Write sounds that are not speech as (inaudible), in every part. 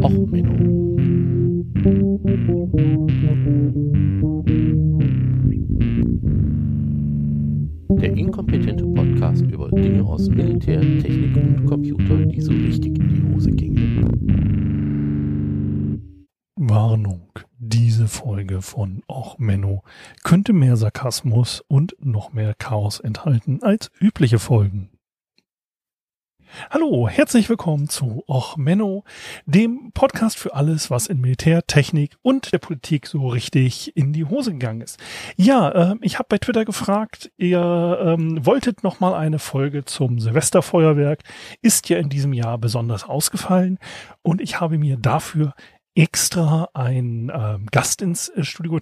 Och, Menno. Der inkompetente Podcast über Dinge aus Militär, Technik und Computer, die so richtig in die Hose gingen. Warnung. Diese Folge von Och Menno könnte mehr Sarkasmus und noch mehr Chaos enthalten als übliche Folgen. Hallo, herzlich willkommen zu Och Menno, dem Podcast für alles, was in Militär, Technik und der Politik so richtig in die Hose gegangen ist. Ja, äh, ich habe bei Twitter gefragt, ihr ähm, wolltet noch mal eine Folge zum Silvesterfeuerwerk, ist ja in diesem Jahr besonders ausgefallen und ich habe mir dafür extra ein ähm, Gast ins äh, Studio.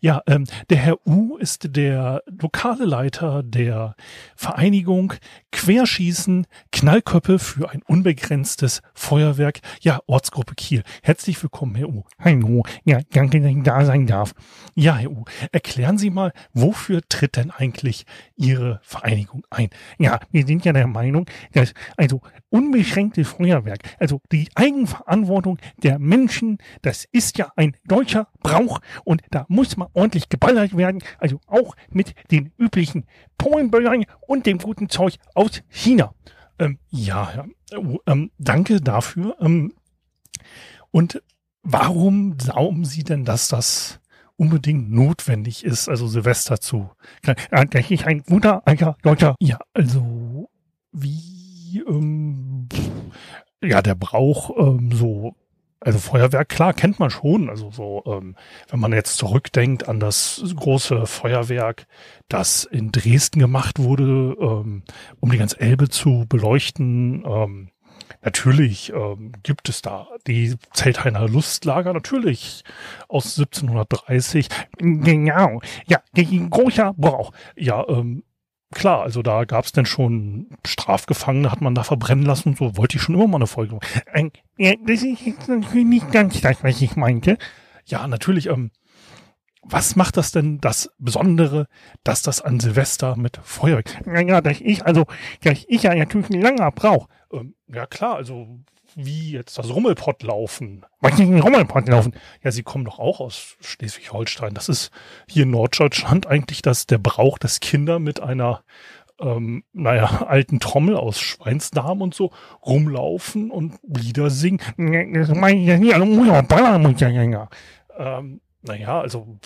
Ja, ähm, der Herr U ist der lokale Leiter der Vereinigung Querschießen Knallköppe für ein unbegrenztes Feuerwerk. Ja, Ortsgruppe Kiel. Herzlich willkommen, Herr U. Hallo. Ja, danke, dass ich da sein darf. Ja, Herr U, erklären Sie mal, wofür tritt denn eigentlich Ihre Vereinigung ein? Ja, wir sind ja der Meinung, dass also unbeschränktes Feuerwerk, also die Eigenverantwortung der Menschen, das ist ja ein deutscher Brauch und da muss man ordentlich geballert werden, also auch mit den üblichen Polenböllern und dem guten Zeug aus China. Ähm, ja. Oh, ähm, danke dafür. Ähm, und warum glauben Sie denn, dass das unbedingt notwendig ist, also Silvester zu? Äh, ich ein guter alter deutscher. Ja, also wie ähm, ja der Brauch ähm, so also Feuerwerk, klar, kennt man schon. Also so, ähm, wenn man jetzt zurückdenkt an das große Feuerwerk, das in Dresden gemacht wurde, ähm, um die ganze Elbe zu beleuchten. Ähm, natürlich ähm, gibt es da die Zelthainer Lustlager, natürlich aus 1730. Genau, ja, großer Brauch. Ja, ähm, klar, also da gab es denn schon Strafgefangene, hat man da verbrennen lassen und so, wollte ich schon immer mal eine Folge machen. Ja, das ist natürlich nicht ganz das, was ich meinte. Ja, natürlich, ähm, was macht das denn das Besondere, dass das an Silvester mit Feuerwerk? Ja, dass ich, also, dass ich ja natürlich ein langer brauch. Ähm, ja klar, also wie jetzt das Rummelpott laufen. Rummelpott laufen? Ja, sie kommen doch auch aus Schleswig-Holstein. Das ist hier in Norddeutschland eigentlich das, der Brauch, dass Kinder mit einer, ähm, naja, (laughs) alten Trommel aus Schweinsdarm und so rumlaufen und Lieder singen. Also ähm, naja, also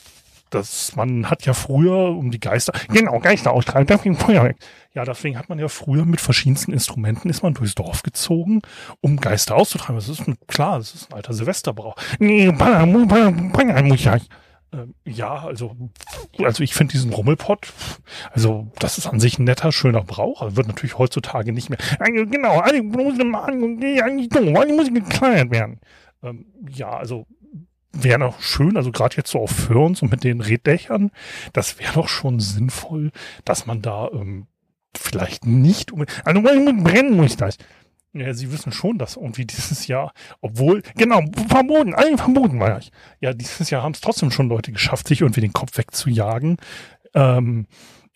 das, man hat ja früher um die Geister, genau, Geister austreiben, deswegen Feuerwerk. Ja, deswegen hat man ja früher mit verschiedensten Instrumenten ist man durchs Dorf gezogen, um Geister auszutreiben. Das ist ein, klar, das ist ein alter Silvesterbrauch. Ähm, ja, also, also ich finde diesen Rummelpott, also das ist an sich ein netter, schöner Brauch. Also wird natürlich heutzutage nicht mehr. Genau, alle muss geklärt werden. Ähm, ja, also wäre noch schön, also gerade jetzt so auf Firns und mit den Reddächern, das wäre doch schon sinnvoll, dass man da ähm, vielleicht nicht unbedingt, also brennen muss das. Ja, sie wissen schon, dass irgendwie dieses Jahr, obwohl, genau, verboten, allen verboten war ich. Ja, dieses Jahr haben es trotzdem schon Leute geschafft, sich irgendwie den Kopf wegzujagen. Ähm,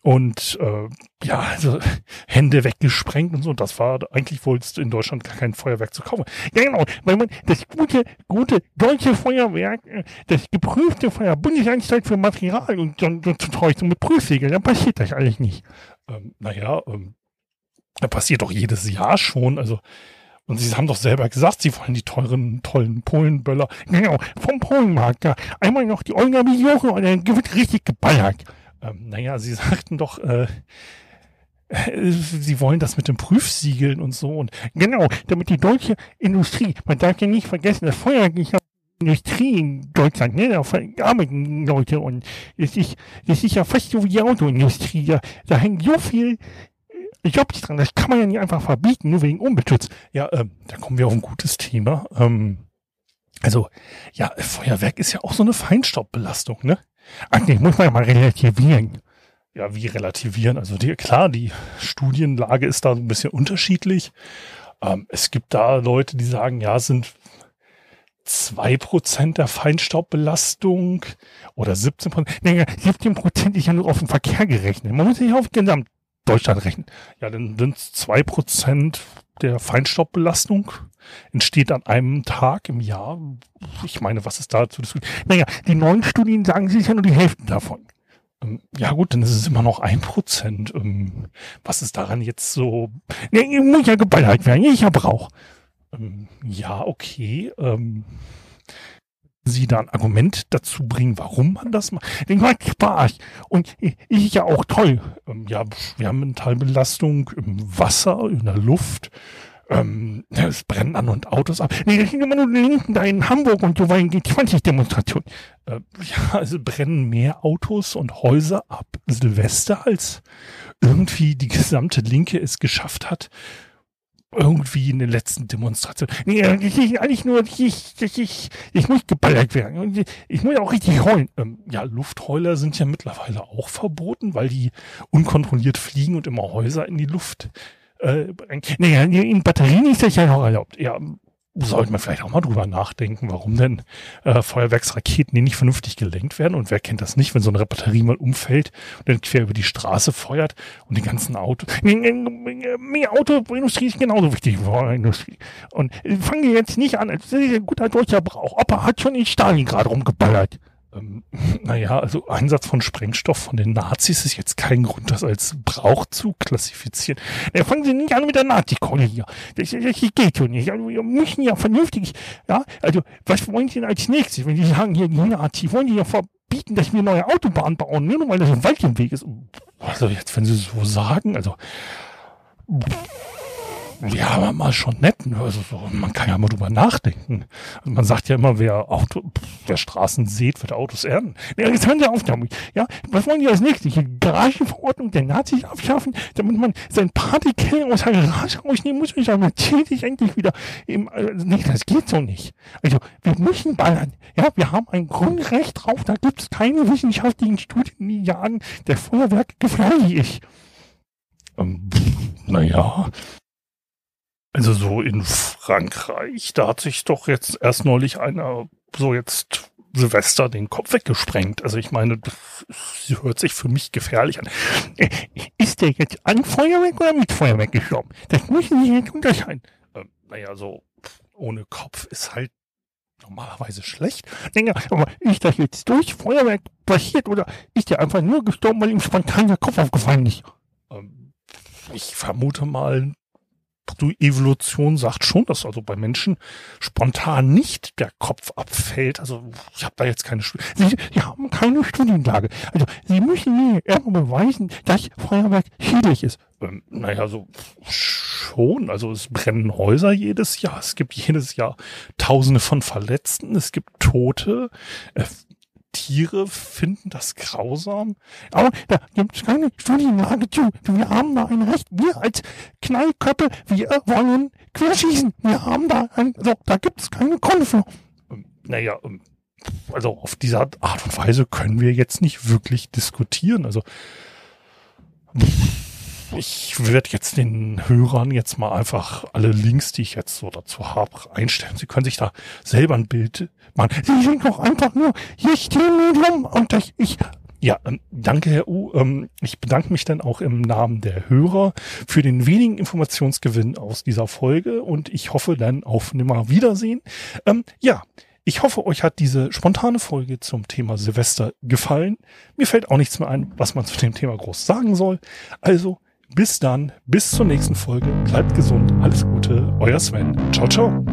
und äh, ja, also (laughs) Hände weggesprengt und so. Das war eigentlich wohl in Deutschland gar kein Feuerwerk zu kaufen. Ja, genau, weil man das gute, gute deutsche Feuerwerk, äh, das geprüfte Feuer, Bundesanstalt für Material und dann so mit Prüfsiegel, dann passiert das eigentlich nicht. Ähm, naja, ähm, passiert doch jedes Jahr schon. Also und sie haben doch selber gesagt, sie wollen die teuren, tollen Polenböller. Genau, vom Polenmarkt. Ja. Einmal noch die Olga Bijoche und dann wird richtig geballert ähm, naja, sie (laughs) sagten doch, äh, sie wollen das mit den Prüfsiegeln und so. Und genau, damit die deutsche Industrie, man darf ja nicht vergessen, das Feuerwerk Industrie in Deutschland, ne, da arbeiten Leute und es ist, es ist ja fast so wie die Autoindustrie, da, da hängt so viel äh, Jobs dran, das kann man ja nicht einfach verbieten, nur wegen Umweltschutz. Ja, ähm, da kommen wir auf ein gutes Thema. Ähm, also, ja, Feuerwerk ist ja auch so eine Feinstaubbelastung, ne? Eigentlich muss man ja mal relativieren. Ja, wie relativieren? Also die, klar, die Studienlage ist da so ein bisschen unterschiedlich. Ähm, es gibt da Leute, die sagen, ja, sind zwei Prozent der Feinstaubbelastung oder 17 Prozent. Nee, 17 Prozent ist ja nur auf den Verkehr gerechnet. Man muss sich auf Gesamtdeutschland rechnen. Ja, dann sind es zwei Prozent der Feinstaubbelastung entsteht an einem Tag im Jahr. Ich meine, was ist da zu diskutieren? Naja, die neuen Studien sagen, ja nur die Hälfte davon. Ähm, ja gut, dann ist es immer noch ein Prozent. Ähm, was ist daran jetzt so? Nee, muss ja geballert werden. Ich hab Rauch. Ähm, ja, okay. Sie da ein Argument dazu bringen, warum man das macht. Den macht Spaß. Und ich ja auch toll. Ähm, ja, wir haben Metallbelastung im Wasser, in der Luft. Ähm, es brennen an und Autos ab. Nee, das sind immer nur die Linken da in Hamburg und so weiter G20-Demonstration. Äh, (laughs) ja, also brennen mehr Autos und Häuser ab Silvester, als irgendwie die gesamte Linke es geschafft hat, irgendwie in den letzten Demonstrationen. Nee, ich, ich, eigentlich nur, ich, ich, ich, ich muss geballert werden. Ich muss auch richtig heulen. Ähm, ja, Luftheuler sind ja mittlerweile auch verboten, weil die unkontrolliert fliegen und immer Häuser in die Luft äh. Nee, in Batterien ist das ja noch erlaubt. Ja, sollten wir vielleicht auch mal drüber nachdenken, warum denn äh, Feuerwerksraketen nicht vernünftig gelenkt werden. Und wer kennt das nicht, wenn so eine Batterie mal umfällt und dann quer über die Straße feuert und die ganzen Autos. (laughs) Die Autoindustrie ist genauso wichtig wie Feuerindustrie. Und äh, fangen wir jetzt nicht an, als ein guter deutscher Brauch. Opa hat schon in Stalingrad rumgeballert. Ähm, (laughs) naja, also Einsatz von Sprengstoff von den Nazis ist jetzt kein Grund, das als Brauch zu klassifizieren. Ja, fangen Sie nicht an mit der Nazi-Kohle hier. Das, das geht schon nicht. Also wir müssen ja vernünftig, ja, also was wollen Sie denn als nächstes, wenn Sie sagen, hier die Nazi, wollen Sie ja verbieten, dass wir neue Autobahnen bauen, nur weil das ein Wald im Weg ist. Also jetzt, wenn Sie so sagen, also ja, aber mal schon nett. Ne? Also so, man kann ja mal drüber nachdenken. Also man sagt ja immer, wer Auto, wer Straßen sieht, wird Autos ernten. Ja, jetzt hören Sie auf damit. Ja, was wollen die als nächstes? Die Garagenverordnung der Nazis abschaffen, damit man sein Partykeller aus der Garage rausnehmen muss und sein Mercedes endlich wieder im, also nee, das geht so nicht. Also, wir müssen ballern. Ja, wir haben ein Grundrecht drauf, da gibt es keine wissenschaftlichen Studien, die jagen, der Feuerwerk gefährlich ist. Ähm, naja, also so in Frankreich, da hat sich doch jetzt erst neulich einer so jetzt Silvester den Kopf weggesprengt. Also ich meine, das hört sich für mich gefährlich an. Ist der jetzt an Feuerwerk oder mit Feuerwerk gestorben? Das müssen Sie jetzt unterscheiden. Ähm, naja, so ohne Kopf ist halt normalerweise schlecht. Denke, aber ist das jetzt durch Feuerwerk passiert oder ist der einfach nur gestorben, weil ihm spontan der Kopf aufgefallen ist? Ähm, ich vermute mal, die Evolution sagt schon, dass also bei Menschen spontan nicht der Kopf abfällt. Also ich habe da jetzt keine Studie. Sie, haben keine Studienlage. Also Sie müssen mir irgendwo beweisen, dass Feuerwerk schädlich ist. Ähm, naja, so schon. Also es brennen Häuser jedes Jahr. Es gibt jedes Jahr Tausende von Verletzten. Es gibt Tote. Äh, Tiere finden das grausam. Aber da gibt es keine Studienlage zu. Wir haben da ein Recht. Wir als Knallköppe, wir wollen querschießen. Wir haben da ein, so, da gibt es keine für. Ähm, naja, ähm, also auf diese Art und Weise können wir jetzt nicht wirklich diskutieren. Also ich werde jetzt den Hörern jetzt mal einfach alle Links, die ich jetzt so dazu habe, einstellen. Sie können sich da selber ein Bild machen. Sie sind doch einfach nur hier stehen rum und ich, ich ja, ähm, danke, Herr U. Ähm, ich bedanke mich dann auch im Namen der Hörer für den wenigen Informationsgewinn aus dieser Folge und ich hoffe dann auf nimmer Wiedersehen. Ähm, ja, ich hoffe, euch hat diese spontane Folge zum Thema Silvester gefallen. Mir fällt auch nichts mehr ein, was man zu dem Thema groß sagen soll. Also bis dann, bis zur nächsten Folge. Bleibt gesund, alles Gute, euer Sven. Ciao, ciao.